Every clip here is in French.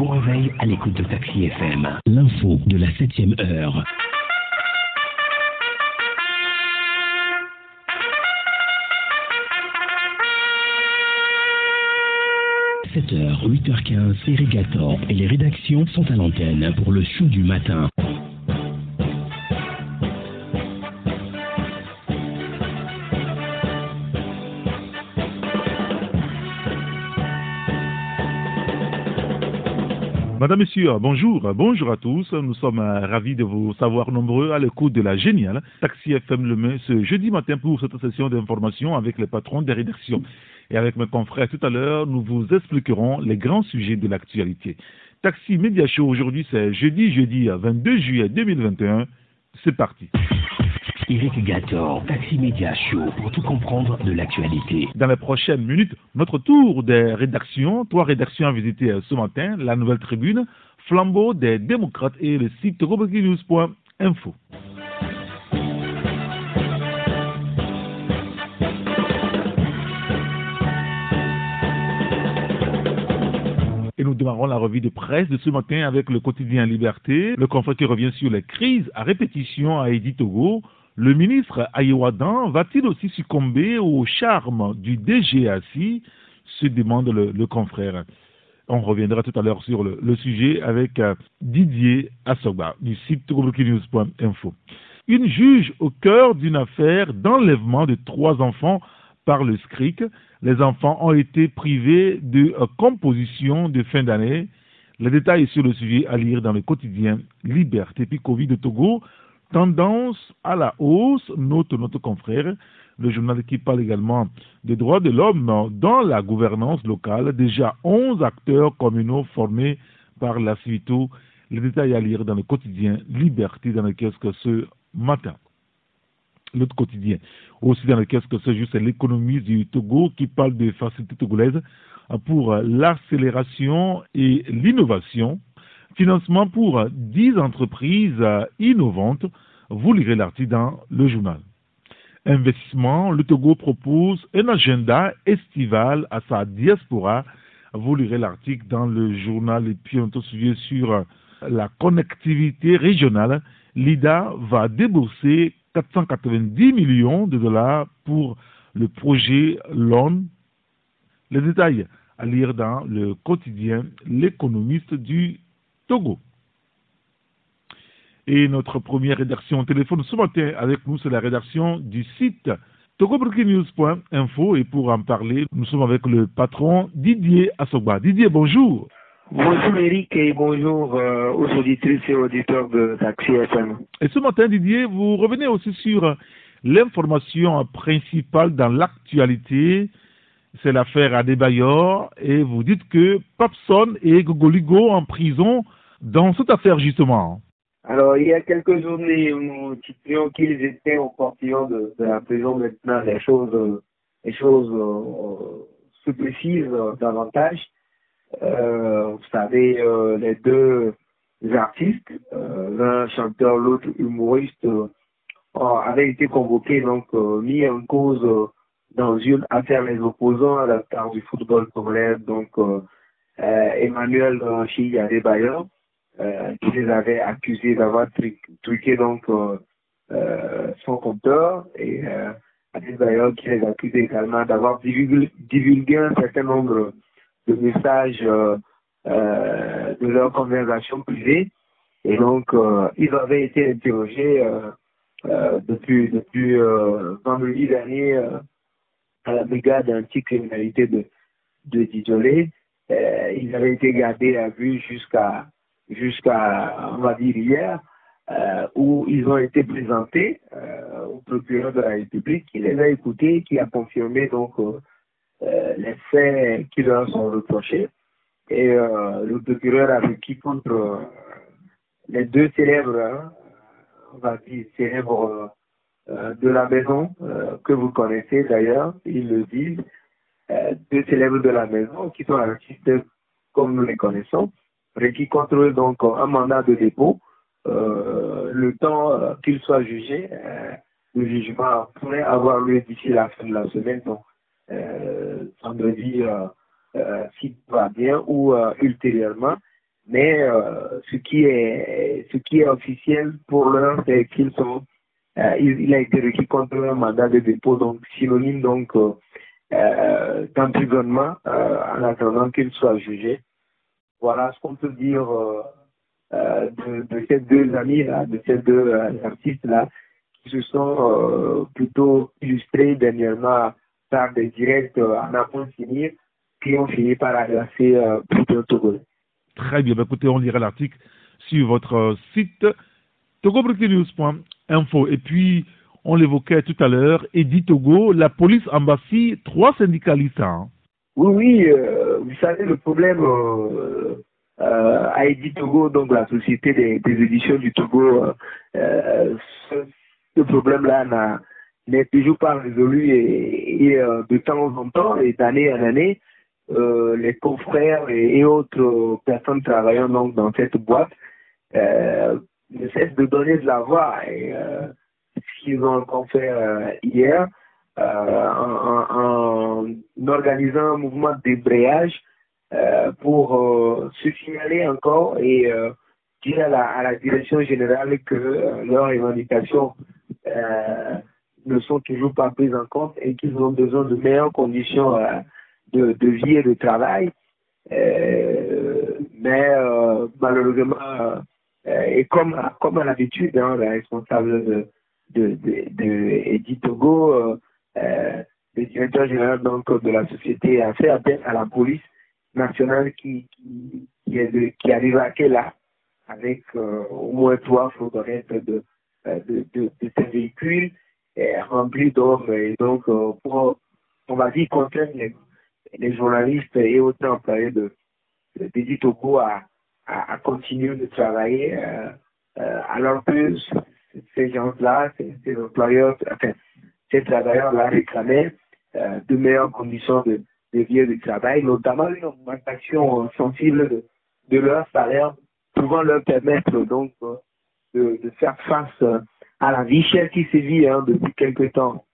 bon réveil à l'écoute de Taxi FM. L'info de la 7ème heure. « 7h, 8h15, Irrigator et les rédactions sont à l'antenne pour le show du matin. Madame, Monsieur, bonjour. Bonjour à tous. Nous sommes euh, ravis de vous savoir nombreux à l'écoute de la géniale Taxi FM Le ce jeudi matin pour cette session d'information avec les patrons des rédactions. Et avec mes confrères tout à l'heure, nous vous expliquerons les grands sujets de l'actualité. Taxi Média Show aujourd'hui, c'est jeudi, jeudi 22 juillet 2021. C'est parti. Eric Gator, Taxi Média Show, pour tout comprendre de l'actualité. Dans les prochaines minutes, notre tour des rédactions. Trois rédactions à visiter ce matin. La Nouvelle Tribune, Flambeau des démocrates et le site robotinews.info. Et nous démarrons la revue de presse de ce matin avec le quotidien Liberté. Le conflit qui revient sur les crises à répétition à Edith Togo. Le ministre Ayewadan va-t-il aussi succomber au charme du DGACI se demande le, confrère. On reviendra tout à l'heure sur le, sujet avec euh, Didier Assoba du site news.info. Une juge au cœur d'une affaire d'enlèvement de trois enfants par le SCRIC. Les enfants ont été privés de euh, composition de fin d'année. Les détails sur le sujet à lire dans le quotidien Liberté puis Covid de Togo tendance à la hausse, note notre confrère, le journal qui parle également des droits de l'homme dans la gouvernance locale, déjà 11 acteurs communaux formés par la CIVITO. Les détails à lire dans le quotidien Liberté dans le kiosque ce matin. L'autre quotidien, aussi dans le kiosque ce jour, c'est l'économie du Togo qui parle des facilités togolaises pour l'accélération et l'innovation Financement pour 10 entreprises innovantes. Vous lirez l'article dans le journal. Investissement, le Togo propose un agenda estival à sa diaspora. Vous lirez l'article dans le journal et puis on sujet sur la connectivité régionale. L'IDA va débourser 490 millions de dollars pour le projet LON. Les détails à lire dans le quotidien L'économiste du Togo. Et notre première rédaction téléphone ce matin avec nous, c'est la rédaction du site togobreakingnews.info et pour en parler, nous sommes avec le patron Didier Asogba. Didier, bonjour. Bonjour Eric et bonjour euh, aux auditrices et auditeurs de Taxi FM. Et ce matin, Didier, vous revenez aussi sur l'information principale dans l'actualité c'est l'affaire Adebayor, et vous dites que Papson et Gogoligo en prison dans cette affaire, justement Alors, il y a quelques journées, nous disions qu'ils étaient au portillon de, la prison. Maintenant, les choses, les choses euh, se précisent davantage. Euh, vous savez, euh, les deux artistes, l'un chanteur, l'autre humoriste, avaient été convoqués, donc mis en cause dans une affaire les opposants à la part du football congolais, donc Emmanuel Chi Adebayor euh, les avait accusés d'avoir truqué donc euh, euh, son compteur et euh, qui les accuse également d'avoir divulgué, un certain nombre de messages de leur conversation privée. Et donc, ils avaient été interrogés depuis, depuis vendredi dernier à la brigade anticriminalité de, de Dijolé. ils avaient été gardés à vue jusqu'à jusqu'à, on va dire, hier, euh, où ils ont été présentés euh, au procureur de la République, qui les a écoutés, qui a confirmé donc euh, les faits qui leur sont reprochés. Et le procureur a vécu contre les deux célèbres, hein, on va dire, célèbres de la maison, que vous connaissez d'ailleurs, ils le disent, deux célèbres de la maison qui sont artistes comme nous les connaissons requis contre eux donc un mandat de dépôt. Euh, le temps euh, qu'il soit jugé, euh, le jugement pourrait avoir lieu d'ici la fin de la semaine, donc vendredi si tout va bien ou ultérieurement. Mais euh, ce qui est ce qui est officiel pour l'heure, c'est qu'ils sont euh, il, a été requis contre un mandat de dépôt, donc synonyme donc euh, euh d'emprisonnement en attendant qu'il soit jugé. Voilà ce qu'on peut dire de, de, ces deux amis là, de ces deux artistes là, qui se sont plutôt illustrés dernièrement par des directs en apprend finir qui ont fini par agresser euh, le Togo. Très bien, bah, écoutez, on lira l'article sur votre site togobreakingnews.info. Et puis, on l'évoquait tout à l'heure, Edith Togo, la police embassy trois syndicalistes. Hein. Oui, oui, euh, vous savez, le problème euh, euh, à Edith Togo, donc la société des, éditions du Togo, ce, problème-là n'est toujours pas résolu et, de temps en temps et d'année en année, les confrères et, autres personnes travaillant donc dans cette boîte ne cessent de donner de la voix. Et ce qu'ils ont encore fait hier, en, en, organisant un mouvement de débrayage pour se signaler encore et dire à la, direction générale que leurs revendications ne sont toujours pas prises en compte et qu'ils ont besoin de meilleures conditions de, vie et de travail. Euh, mais euh, malheureusement, euh, et comme, comme à l'habitude, hein, la responsable de, de, Togo, directeur général donc, de la société, a fait appel à la police nationale qui, qui, qui, arrive à là avec au moins trois fourgonnettes de, de, de, de ces véhicules remplis d'hommes et donc pour, on va dire, contraindre les les journalistes et autres employés de, de Togo à, à, continuer de travailler euh, euh, alors que ces gens-là, ces, employeurs, ces travailleurs-là réclamaient euh, de meilleures conditions de, de vie et de travail, notamment une augmentation sensible de, de leur salaire, pouvant leur permettre donc de, de faire face à la vie chère qui sévit hein, depuis quelque temps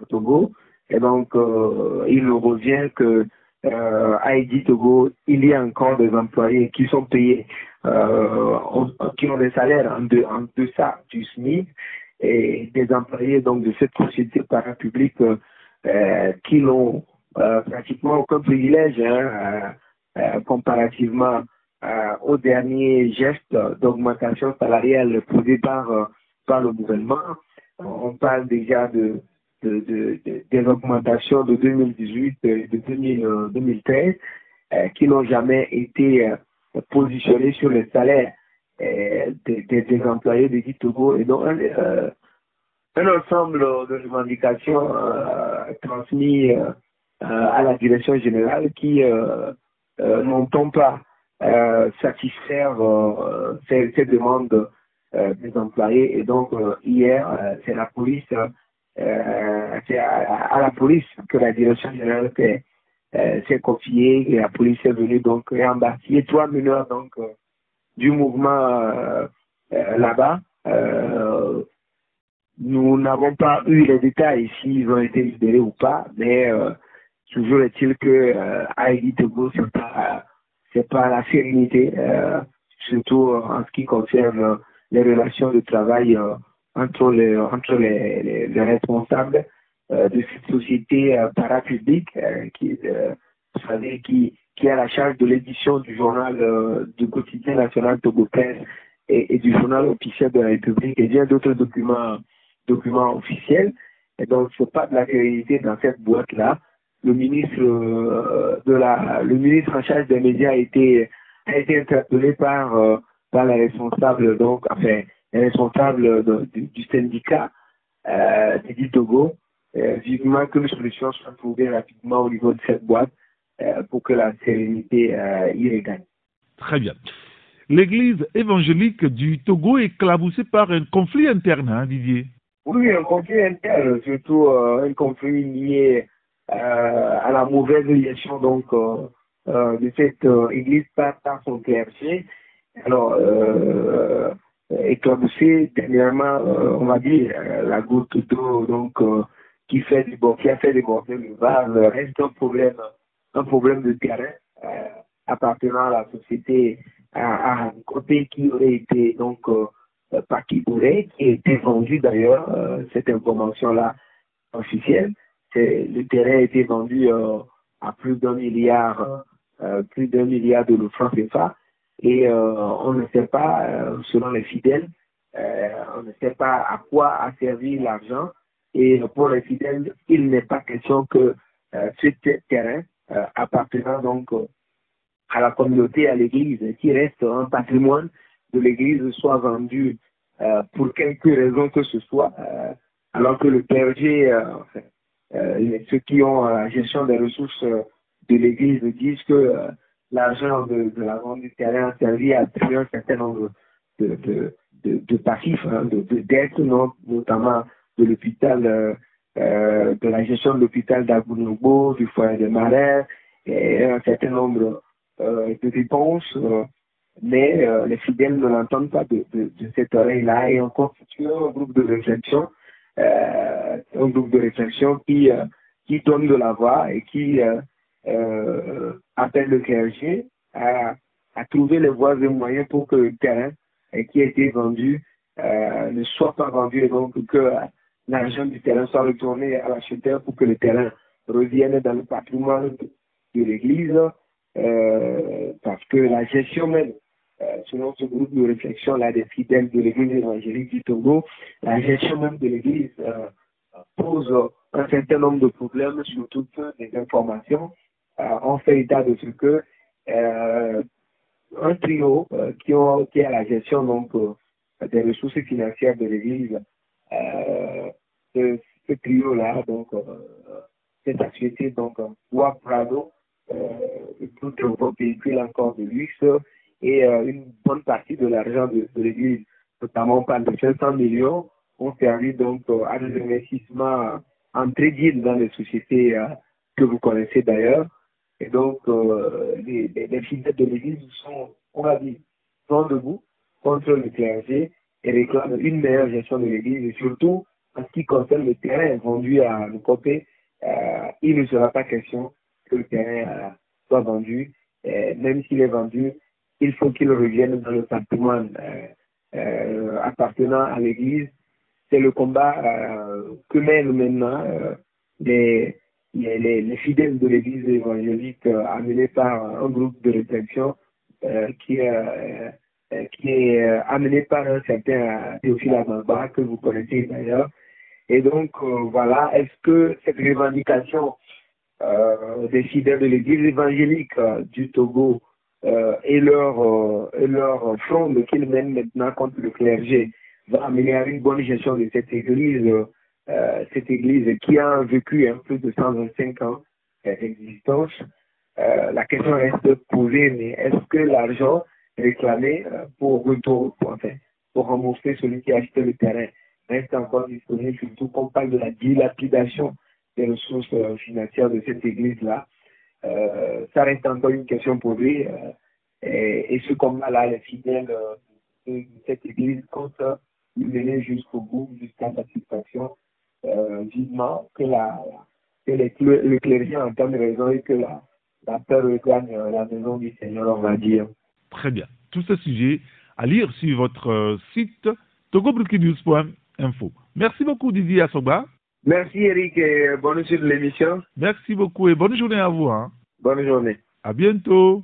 au Togo. Et donc, euh, il revient que euh, à Haïti Togo, il y a encore des employés qui sont payés, euh, qui ont des salaires en, de, en deçà du SMIC et des employés donc de cette société parapublique euh, qui n'ont euh, pratiquement aucun privilège hein, euh, comparativement aux derniers gestes d'augmentation salariale posés par, par le gouvernement. On parle déjà de de, de, de, des augmentations de 2018 et de 2000, 2013 euh, qui n'ont jamais été euh, positionnés sur le salaire euh, des, des, employés de Togo et donc un, ensemble de revendications transmises à la direction générale qui n'entend pas satisfaire ces, demandes des employés et donc hier c'est la police euh, c'est à, la police que la direction générale s'est euh, confiée et la police est venue donc réembarquer trois mineurs donc euh, du mouvement euh, euh, là-bas. Nous n'avons pas eu les détails s'ils ont été libérés ou pas, mais toujours est-il que euh, Haïti Togo c'est pas c'est pas la sérénité, surtout en ce qui concerne les relations de travail entre les, entre les, les, les responsables euh, de cette société euh, parapublique euh, qui, euh, vous savez, qui, qui a la charge de l'édition du journal euh, du quotidien national Togo et, et, du journal officiel de la République et bien d'autres documents, documents officiels. Et donc, c'est pas de la réalité dans cette boîte-là. Le ministre euh, de la, le ministre en charge des médias a été, a été interpellé par, par la responsable, donc, enfin, responsable de, du, syndicat euh, du Togo, euh, vivement que une solution soit trouvée rapidement au niveau de cette boîte euh, pour que la sérénité euh, y regagne. Très bien. L'église évangélique du Togo est éclaboussée par un conflit interne, hein, Didier? Oui, un conflit interne, surtout euh, un conflit lié euh, à la mauvaise gestion donc, de cette église par, son clergé. Alors, éclaboussé dernièrement, euh, on va dire, euh, la goutte d'eau donc euh, qui fait du bon, qui a fait déborder le vase reste un problème, un problème de terrain appartenant à la société à, un côté qui aurait été donc par qui aurait, qui été vendu d'ailleurs, cette information-là officielle. Le terrain a été vendu à plus d'un milliard, plus d'un milliard de francs CFA. Et on ne sait pas, selon les fidèles, on ne sait pas à quoi a servi l'argent. Et pour les fidèles, il n'est pas question que ce terrain appartenant donc à la communauté, à l'Église, qui reste un patrimoine de l'Église, soit vendu euh, pour quelque raison que ce soit, euh, alors que le clergé, euh, ceux qui ont la gestion des ressources de l'Église disent que l'argent de, la vente du terrain a servi à créer un certain nombre de, de, de, passifs, hein, de, dettes, notamment de l'hôpital, de la gestion de l'hôpital d'Agunobo, du foyer de marins, et un certain nombre euh, de dépenses, euh, mais euh, les fidèles ne l'entendent pas de, de, de cette oreille-là. Et on constitue un groupe de réflexion, un groupe de réflexion qui, qui donne de la voix et qui appelle le clergé à, à trouver les voies et moyens pour que le terrain qui a été vendu ne soit pas vendu et donc que l'argent du terrain soit retourné à l'acheteur pour que le terrain revienne dans le patrimoine de l'Église euh, parce que la gestion même, euh, selon ce groupe de réflexion là des fidèles de l'Église évangélique du Togo, la gestion même de l'Église euh, pose un certain nombre de problèmes sur toutes les informations. on fait état de ce que un trio qui, ont, qui a la gestion donc des ressources financières de l'Église, ce, ce trio-là, donc, cette société, donc, Bois Prado, euh, vos véhicules encore de luxe et euh, une bonne partie de l'argent de, l'Église, notamment par de 500 millions, ont servi donc euh, à des investissements en trading dans les sociétés que vous connaissez d'ailleurs. Et donc, les, les, fidèles de l'Église sont, on va dire, sont debout contre le clergé et réclament une meilleure gestion de l'Église et surtout en ce qui concerne le terrain vendu à côté, il ne sera pas question que le terrain euh, soit vendu. même s'il est vendu, il faut qu'il revienne dans le patrimoine euh, euh, appartenant à l'Église. C'est le combat que mènent maintenant les, les, les, fidèles de l'Église évangélique amenés par un groupe de réflexion qui, qui est amené par un certain Théophile Amamba que vous connaissez d'ailleurs. Et donc, voilà, est-ce que cette revendication euh, des fidèles de l'église évangélique euh, du Togo euh, et leur, et leur qu'ils mènent maintenant contre le clergé va amener une bonne gestion de cette église, cette église qui a vécu un plus de 125 ans d'existence. la question reste posée, mais est-ce que l'argent réclamé pour retour, pour, enfin, pour rembourser celui qui a acheté le terrain reste encore disponible, surtout qu'on parle de la dilapidation des ressources euh, financières de cette église-là. Euh, ça reste encore une question posée. Euh, et, ce combat-là, les fidèles de cette église comptent mener jusqu'au bout, jusqu'à satisfaction, vivement que, la, que les, le clergé entende raison et que la, la peur regagne la maison du Seigneur, on va dire. Très bien. Tout ce sujet à lire sur votre site togobrookinews.info. Merci beaucoup Didier Assoba. Merci Eric et bonne suite de l'émission. Merci beaucoup et bonne journée à vous. Hein. Bonne journée. À bientôt.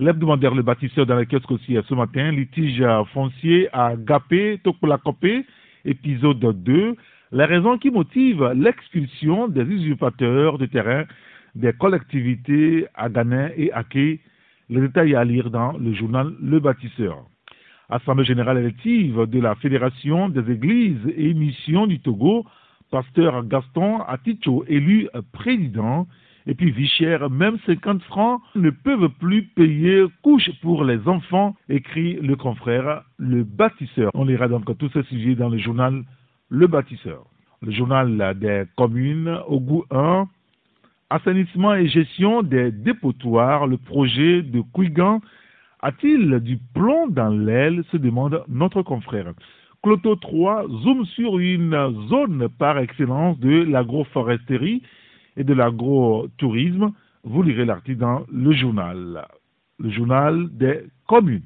L'hebdomadaire Le Bâtisseur dans la kiosque aussi ce matin, litige foncier à Gapé, Tokpolakopé, épisode 2. La raison qui motive l'expulsion des usurpateurs de terrain des collectivités à Ghanin et à Quai les détails à lire dans le journal Le Bâtisseur. Assemblée générale élective de la Fédération des églises et missions du Togo, pasteur Gaston Aticho élu président, et puis vie même 50 francs ne peuvent plus payer couche pour les enfants, écrit le confrère Le Bâtisseur. On lira donc tous ces sujets dans le journal Le Bâtisseur. Le journal des communes au goût 1, assainissement et gestion des dépotoirs, le projet de Kouigan a-t-il du plomb dans l'aile se demande notre confrère. Cloto 3 zoome sur une zone par excellence de l'agroforesterie et de l'agrotourisme. Vous lirez l'article dans le journal, le journal des communes.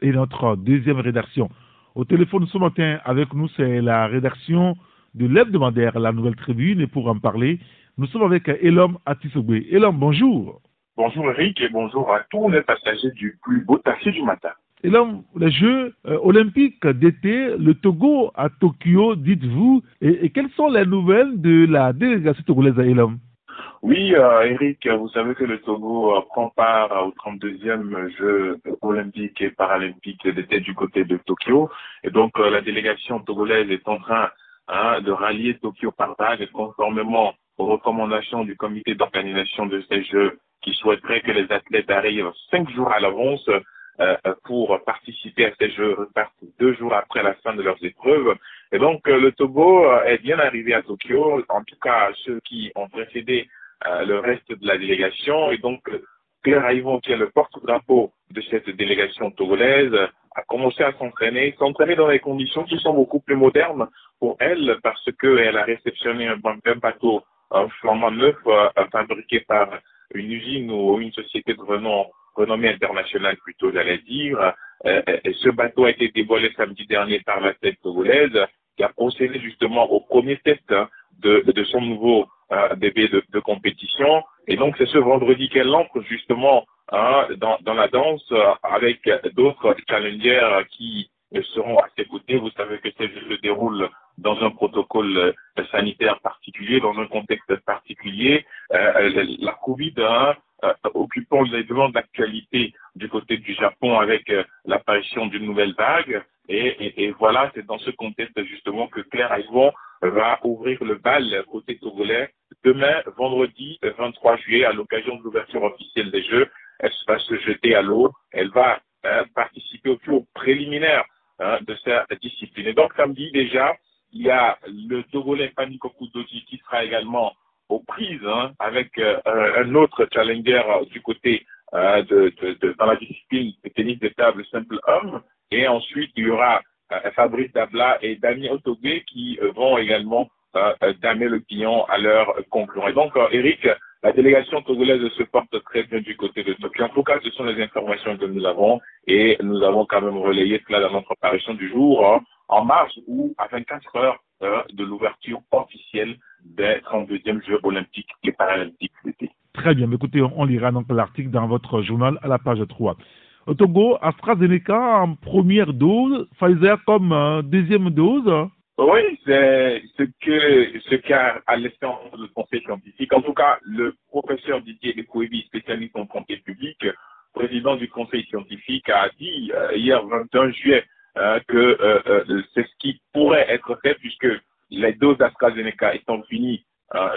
Et notre deuxième rédaction. Au téléphone ce matin avec nous, c'est la rédaction de l'hebdomadaire La Nouvelle Tribune. Et pour en parler, nous sommes avec Elom Atisogwe. Elom, bonjour. Bonjour Eric et bonjour à tous les passagers du plus beau taxi du matin. Elom, les Jeux euh, olympiques d'été, le Togo à Tokyo, dites-vous, et, quelles sont les nouvelles de la délégation togolaise à Elom? Oui, euh, Eric, vous savez que le Togo euh, prend part au 32e Jeux olympiques et paralympiques d'été du côté de Tokyo. Et donc, la délégation togolaise est en train hein, de rallier Tokyo par vague conformément aux recommandations du comité d'organisation de ces Jeux qui souhaiterait que les athlètes arrivent cinq jours à l'avance euh, pour participer à ces Jeux repartent deux jours après la fin de leurs épreuves. Et donc, euh, le Togo euh, est bien arrivé à Tokyo, en tout cas ceux qui ont précédé le reste de la délégation. Et donc, Claire Aïvon, qui est le porte-drapeau de cette délégation togolaise, a commencé à s'entraîner, s'entraîner dans des conditions qui sont beaucoup plus modernes pour elle, parce qu'elle a réceptionné un, un bateau flambant neuf fabriqué par une usine ou une société de renom, renommée internationale plutôt, j'allais dire. Euh, ce bateau a été dévoilé samedi dernier par la tête togolaise qui a procédé justement au premier test hein, de, de, son nouveau euh, bébé de, de, compétition. Et donc c'est ce vendredi qu'elle entre justement hein, dans, dans, la danse euh, avec d'autres challengers qui seront à ses côtés. Vous savez que ces jeux se déroulent dans un protocole euh, sanitaire particulier, dans un contexte particulier. Euh, la Covid hein, euh, occupant les devants d'actualité du côté du Japon avec l'apparition d'une nouvelle vague. Et, voilà, c'est dans ce contexte justement que Claire Aïvon va ouvrir le bal côté togolais demain, vendredi 23 juillet, à l'occasion de l'ouverture officielle des Jeux. Elle va se jeter à l'eau. Elle va participer au tour préliminaire hein, de sa discipline. Et donc samedi déjà, il y a le Togolais Paniko Doji qui sera également aux prises hein, avec euh, un autre challenger du côté euh, de, de, de, dans la discipline de tennis de table simple homme. Et ensuite, il y aura euh, Fabrice Dabla et Damien Otogé qui vont également damer le pion à leur concurrent. Et donc, Eric, la délégation togolaise se porte très bien du côté de Tokyo. En tout cas, ce sont les informations que nous avons et nous avons quand même relayé cela dans notre apparition du jour. Hein en mars ou à 24 heures euh, de l'ouverture officielle des 32e Jeux olympiques et paralympiques d'été. Très bien, écoutez, on, lira donc l'article dans votre journal à la page 3. Au Togo, AstraZeneca en première dose, Pfizer comme euh, deuxième dose Oui, c'est ce que ce qu'a en le conseil scientifique. En tout cas, le professeur Didier Ekouevi, spécialiste en santé publique, président du conseil scientifique, a dit euh, hier 21 juillet euh, que euh, euh, c'est ce qui pourrait être fait puisque les doses d'AstraZeneca étant finies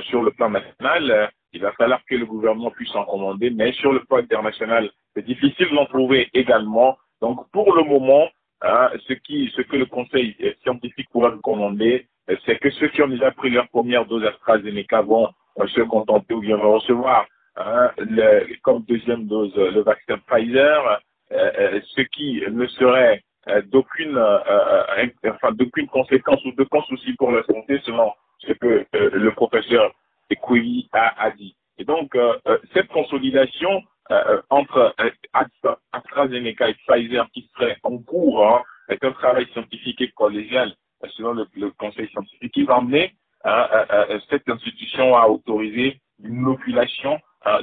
sur le plan national, il va falloir que le gouvernement puisse en commander, mais sur le plan international, c'est difficile d'en trouver également. Donc pour le moment, hein, ce, qui, ce que le Conseil scientifique pourra commander, c'est que ceux qui ont déjà pris leur première dose d'AstraZeneca vont se contenter ou bien recevoir hein, comme deuxième dose le vaccin Pfizer, ce qui ne serait euh, d'aucune euh, euh, enfin, d'aucune conséquence ou de souci pour la santé selon ce que le professeur Ekouyi a, a, dit. Et donc, cette consolidation entre AstraZeneca et Pfizer qui serait en cours hein, un travail scientifique et collégial selon le, conseil scientifique qui va amener cette institution à autoriser l'inoculation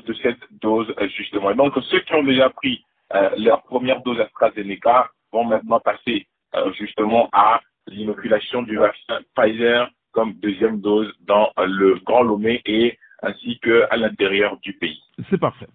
de cette dose justement. Et donc, ceux qui ont déjà pris leur première dose AstraZeneca vont maintenant passer euh, justement à l'inoculation du vaccin Pfizer comme deuxième dose dans le Grand Lomé et ainsi qu'à l'intérieur du pays. C'est parfait.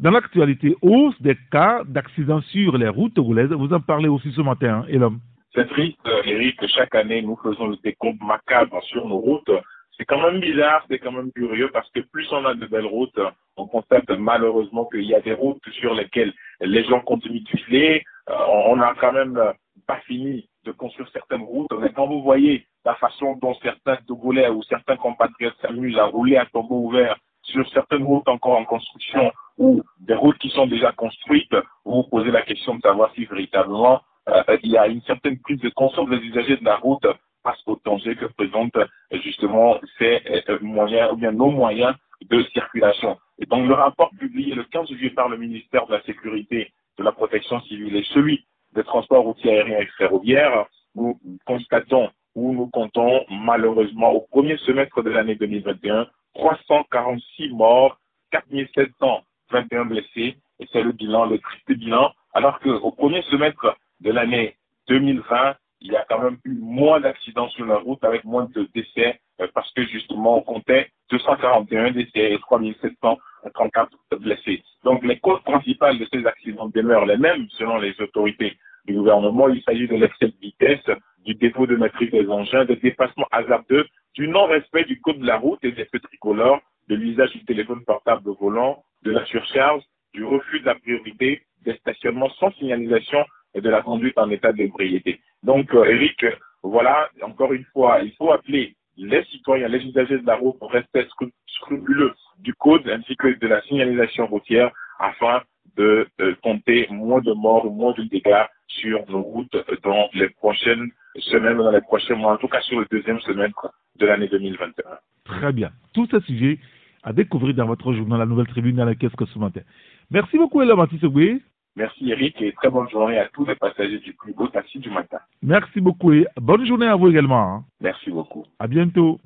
Dans l'actualité, hausse des cas d'accidents sur les routes togolaises, vous en parlez aussi ce matin, hein, l'homme. C'est triste, euh, Eric, chaque année nous faisons le décompte macabre sur nos routes. C'est quand même bizarre, c'est quand même curieux parce que plus on a de belles routes, on constate malheureusement qu'il y a des routes sur lesquelles les gens continuent de filer, euh, on n'a quand même euh, pas fini de construire certaines routes. Mais quand vous voyez la façon dont certains Togolais ou certains compatriotes s'amusent à rouler à tombeau ouvert sur certaines routes encore en construction ou des routes qui sont déjà construites, vous vous posez la question de savoir si véritablement il y a une certaine prise de conscience des usagers de la route face au danger que présentent justement ces moyens ou bien nos moyens de circulation. Et donc le rapport publié le 15 juillet par le ministère de la Sécurité, de la Protection civile et celui des transports routiers aériens et ferroviaires, nous constatons ou nous comptons malheureusement au premier semestre de l'année 2021 346 morts, 4721 blessés, et c'est le bilan, le triste bilan, alors qu'au premier semestre de l'année 2020, il y a quand même eu moins d'accidents sur la route avec moins de décès euh, parce que justement on comptait 241 décès et 3734 blessés. Donc les causes principales de ces accidents demeurent les mêmes selon les autorités du gouvernement. Il s'agit de l'excès de vitesse, du défaut de maîtrise des engins, des dépassements hasardeux, du non-respect du code de la route et des feux tricolores, de l'usage du téléphone portable au volant, de la surcharge, du refus de la priorité, des stationnements sans signalisation et de la conduite en état d'ébriété. Donc, euh, Eric, voilà, encore une fois, il faut appeler les citoyens, les usagers de la route au respect scrupuleux du code ainsi que de la signalisation routière afin de, compter moins de morts ou moins de dégâts sur nos routes dans les prochaines semaines, dans les prochains mois, en tout cas sur le deuxième semestre de l'année 2021. Très bien. Tous ces sujets à découvrir dans votre journal La Nouvelle Tribune dans la caisse ce matin. Merci beaucoup, Ella Matisogwe. Merci Eric et très bonne journée à tous les passagers du plus beau taxi du matin. Merci beaucoup et bonne journée à vous également. Hein. Merci beaucoup. À bientôt.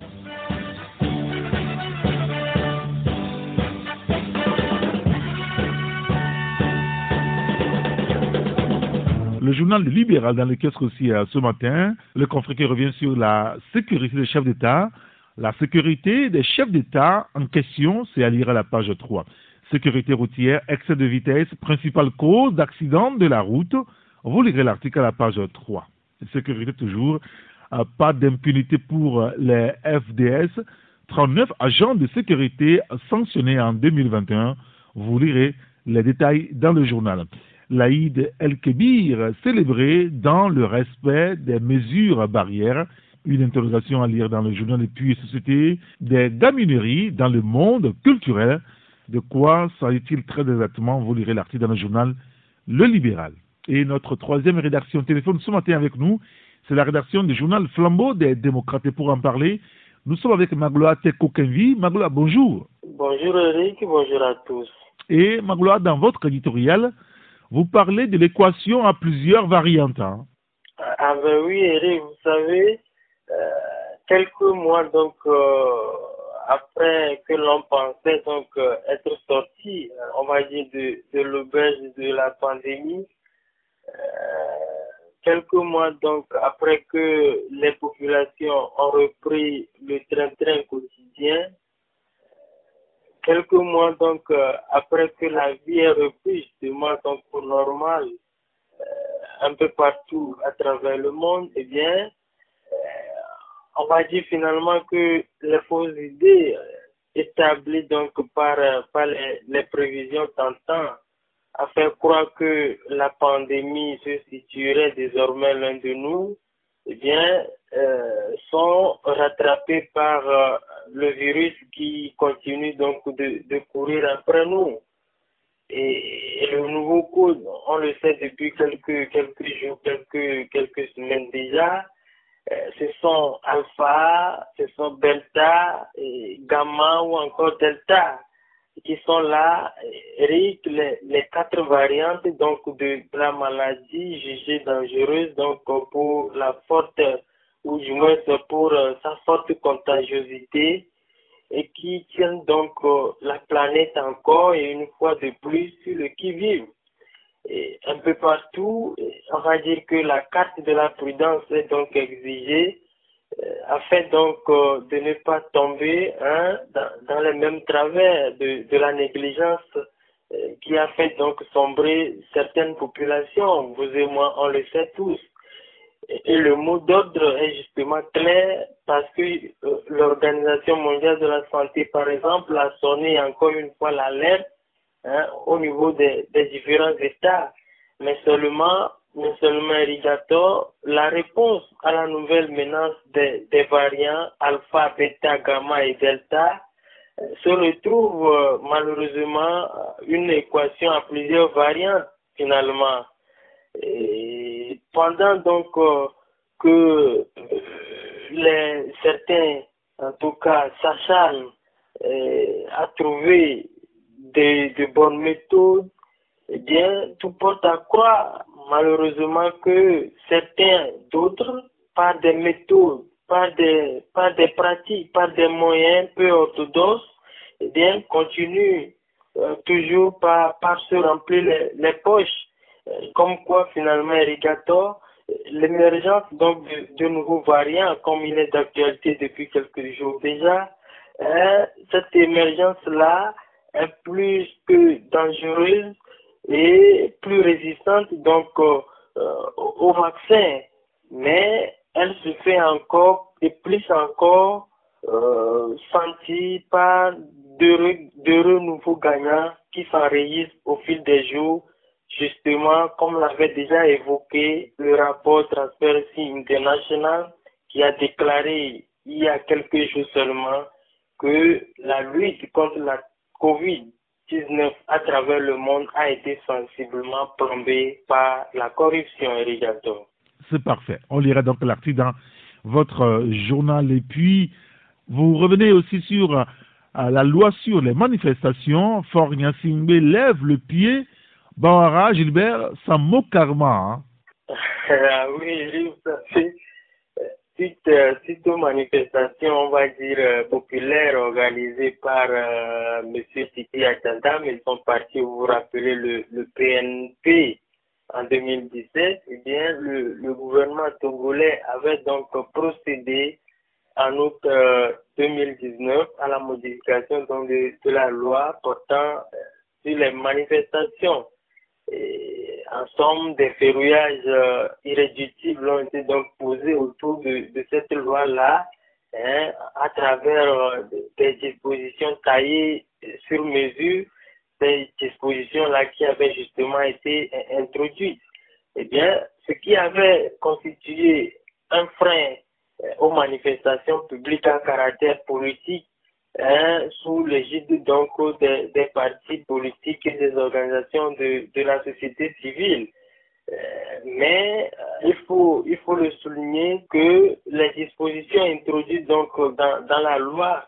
Le journal libéral dans le kiosque aussi euh, ce matin, le conflit qui revient sur la sécurité des chefs d'État. La sécurité des chefs d'État en question, c'est à lire à la page 3 sécurité routière, excès de vitesse, principale cause d'accident de la route. Vous lirez l'article à la page 3. Sécurité toujours, euh, pas d'impunité pour euh, les FDS. 39 agents de sécurité sanctionnés en 2021. Vous lirez les détails dans le journal. L'Aïd El-Kébir célébré dans le respect des mesures barrières. Une interrogation à lire dans le journal et puis Société des gamineries dans le monde culturel. De quoi s'agit-il très exactement? Vous lirez l'article dans le journal Le Libéral. Et notre troisième rédaction téléphone ce matin avec nous, c'est la rédaction du journal Flambeau des démocrates. Et pour en parler, nous sommes avec Magloa Teko Kenvi. Magloa, bonjour. Bonjour Eric, bonjour à tous. Et Magloa, dans votre éditorial, vous parlez de l'équation à plusieurs variantes. Hein. Ah ben oui Eric, vous savez, euh, quelques mois donc... Euh, après que l'on pensait donc euh, être sorti, on va dire, de, l'auberge de la pandémie, quelques mois donc après que les populations ont repris le train-train quotidien, quelques mois donc après que la vie est reprise justement donc pour normal un peu partout à travers le monde, eh bien, on va dire finalement que les fausses idées établies donc par, par les, les prévisions tentant à faire croire que la pandémie se situerait désormais l'un de nous, eh bien, euh, sont rattrapés par euh, le virus qui continue donc de, de courir après nous. Et, et, le nouveau code, on le sait depuis quelques, quelques jours, quelques, quelques semaines déjà, ce sont alpha, ce sont bêta, gamma ou encore delta qui sont là, Eric, les, quatre variantes donc de la maladie jugée dangereuse donc pour la forte ou du moins pour euh, sa forte contagiosité et qui tiennent donc euh, la planète encore et une fois de plus sur le qui-vive un peu partout, on va dire que la carte de la prudence est donc exigée euh, afin donc euh, de ne pas tomber hein, dans, les mêmes travers de, de la négligence euh, qui a fait donc sombrer certaines populations. Vous et moi, on le sait tous. Et, le mot d'ordre est justement clair parce que l'Organisation mondiale de la santé, par exemple, a sonné encore une fois l'alerte hein, au niveau des, des, différents États, mais seulement, mais seulement irrigateur, la réponse à la nouvelle menace des, variants alpha, bêta, gamma et delta euh, se retrouve euh, malheureusement une équation à plusieurs variantes finalement. Et pendant donc que les, certains, en tout cas, s'acharnent à trouver de bonnes méthodes, eh bien, tout porte à croire, malheureusement, que certains d'autres, par des méthodes, par des, par des pratiques, par des moyens peu orthodoxes, eh bien, continuent euh, toujours par, se remplir les, poches. Euh, comme quoi, finalement, Erigator, l'émergence donc de, de, nouveaux variants, comme il est d'actualité depuis quelques jours déjà, hein, cette émergence-là est plus que dangereuse et plus résistante donc euh, au vaccin, mais elle se fait encore et plus encore euh, par d'heureux nouveaux gagnants qui s'enregistrent au fil des jours, justement comme l'avait déjà évoqué le rapport Transparency International qui a déclaré il y a quelques jours seulement que la lutte contre la COVID 19 à travers le monde a été sensiblement plombé par la corruption irrigatoire. C'est parfait. On lira donc l'article dans votre euh, journal. Et puis, vous revenez aussi sur euh, la loi sur les manifestations. Fort lève le pied. Bawara Gilbert, ça moque karma. Hein. ah oui, ça fait suite, euh, suite aux manifestations, on va dire, euh, populaires organisées par euh, M. Titi Atanda, ils sont partis, vous vous rappelez, le, le PNP en 2017, eh bien, le, le gouvernement togolais avait donc procédé en août 2019 à la modification donc, de, de la loi portant sur les manifestations. Et, en somme, des verrouillages euh, irréductibles ont été donc posés autour de, cette loi-là hein, à travers euh, des dispositions taillées sur mesure, des dispositions-là qui avaient justement été introduites. Eh bien, ce qui avait constitué un frein euh, aux manifestations publiques à caractère politique Hein, sous l'égide donc des, partis politiques et des organisations de, de la société civile. Euh, mais euh, il faut il faut le souligner que les dispositions introduites donc dans, dans la loi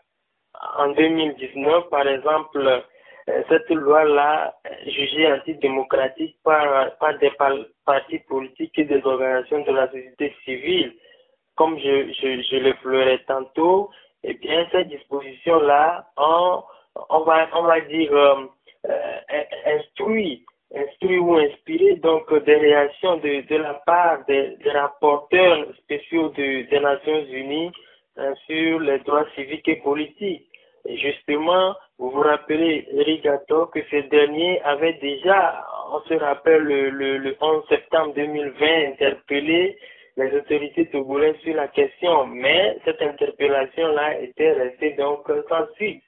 en 2019, par exemple, euh, cette loi-là, jugée antidémocratique par, par des partis politiques et des organisations de la société civile, comme je, je, je l'effleurais tantôt, eh bien, cette disposition-là, on, on, va, dire, euh, euh, instruit, instruit ou inspiré donc des réactions de, la part des, rapporteurs spéciaux de, des Nations Unies hein, sur les droits civiques et politiques. Et justement, vous vous rappelez, Rigato, que ce dernier avait déjà, on se rappelle, le, le, le 11 septembre 2020, interpellé les autorités togolaises sur la question, mais cette interpellation-là était restée donc sans suite.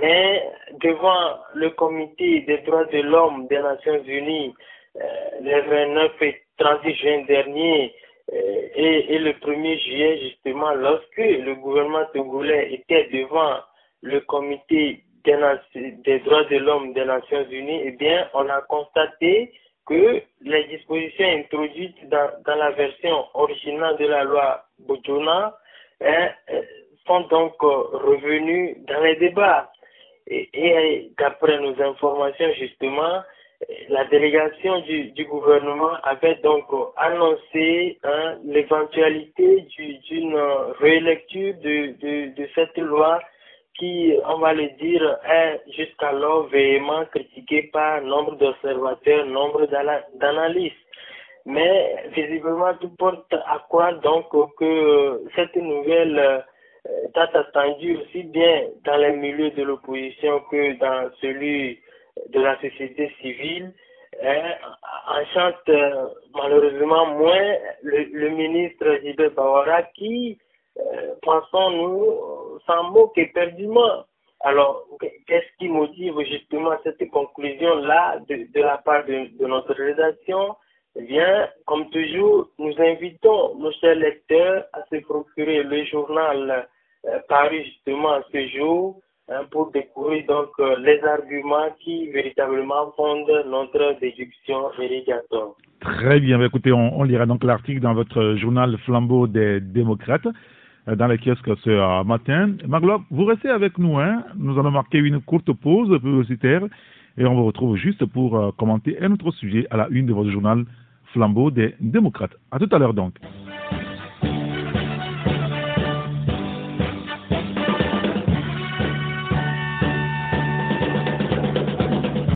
Mais devant le comité des droits de l'homme des Nations Unies, euh, le 29 et 30 juin dernier, euh, et, et, le 1er juillet, justement, lorsque le gouvernement togolais était devant le comité des, des droits de l'homme des Nations Unies, eh bien, on a constaté que les dispositions introduites dans, dans la version originale de la loi Bojona hein, euh, sont donc euh, revenues dans les débats. Et, d'après nos informations, justement, la délégation du, du gouvernement avait donc annoncé hein, l'éventualité d'une rélecture de, de, de cette loi qui, on va le dire, est jusqu'alors véhément critiqué par nombre d'observateurs, nombre d'analystes. Mais visiblement, tout porte à croire donc que cette nouvelle euh, est attendue aussi bien dans les milieux de l'opposition que dans celui de la société civile. Enchante euh, malheureusement moins le, ministre Gilbert Bawara qui pensons-nous, sans moque éperdument. Alors, qu'est-ce qui motive justement cette conclusion-là de, la part de, notre rédaction? Eh bien, comme toujours, nous invitons nos chers lecteurs à se procurer le journal euh, paru justement ce jour, hein, pour découvrir donc euh, les arguments qui véritablement fondent notre déduction irrigatoire. Très bien. Bah, écoutez, on, lira donc l'article dans votre journal Flambeau des démocrates euh, dans les kiosques ce euh, matin. Magloire, vous restez avec nous. Hein? Nous allons marquer une courte pause publicitaire et on vous retrouve juste pour euh, commenter un autre sujet à la une de votre journal Flambeau des démocrates. À tout à l'heure donc.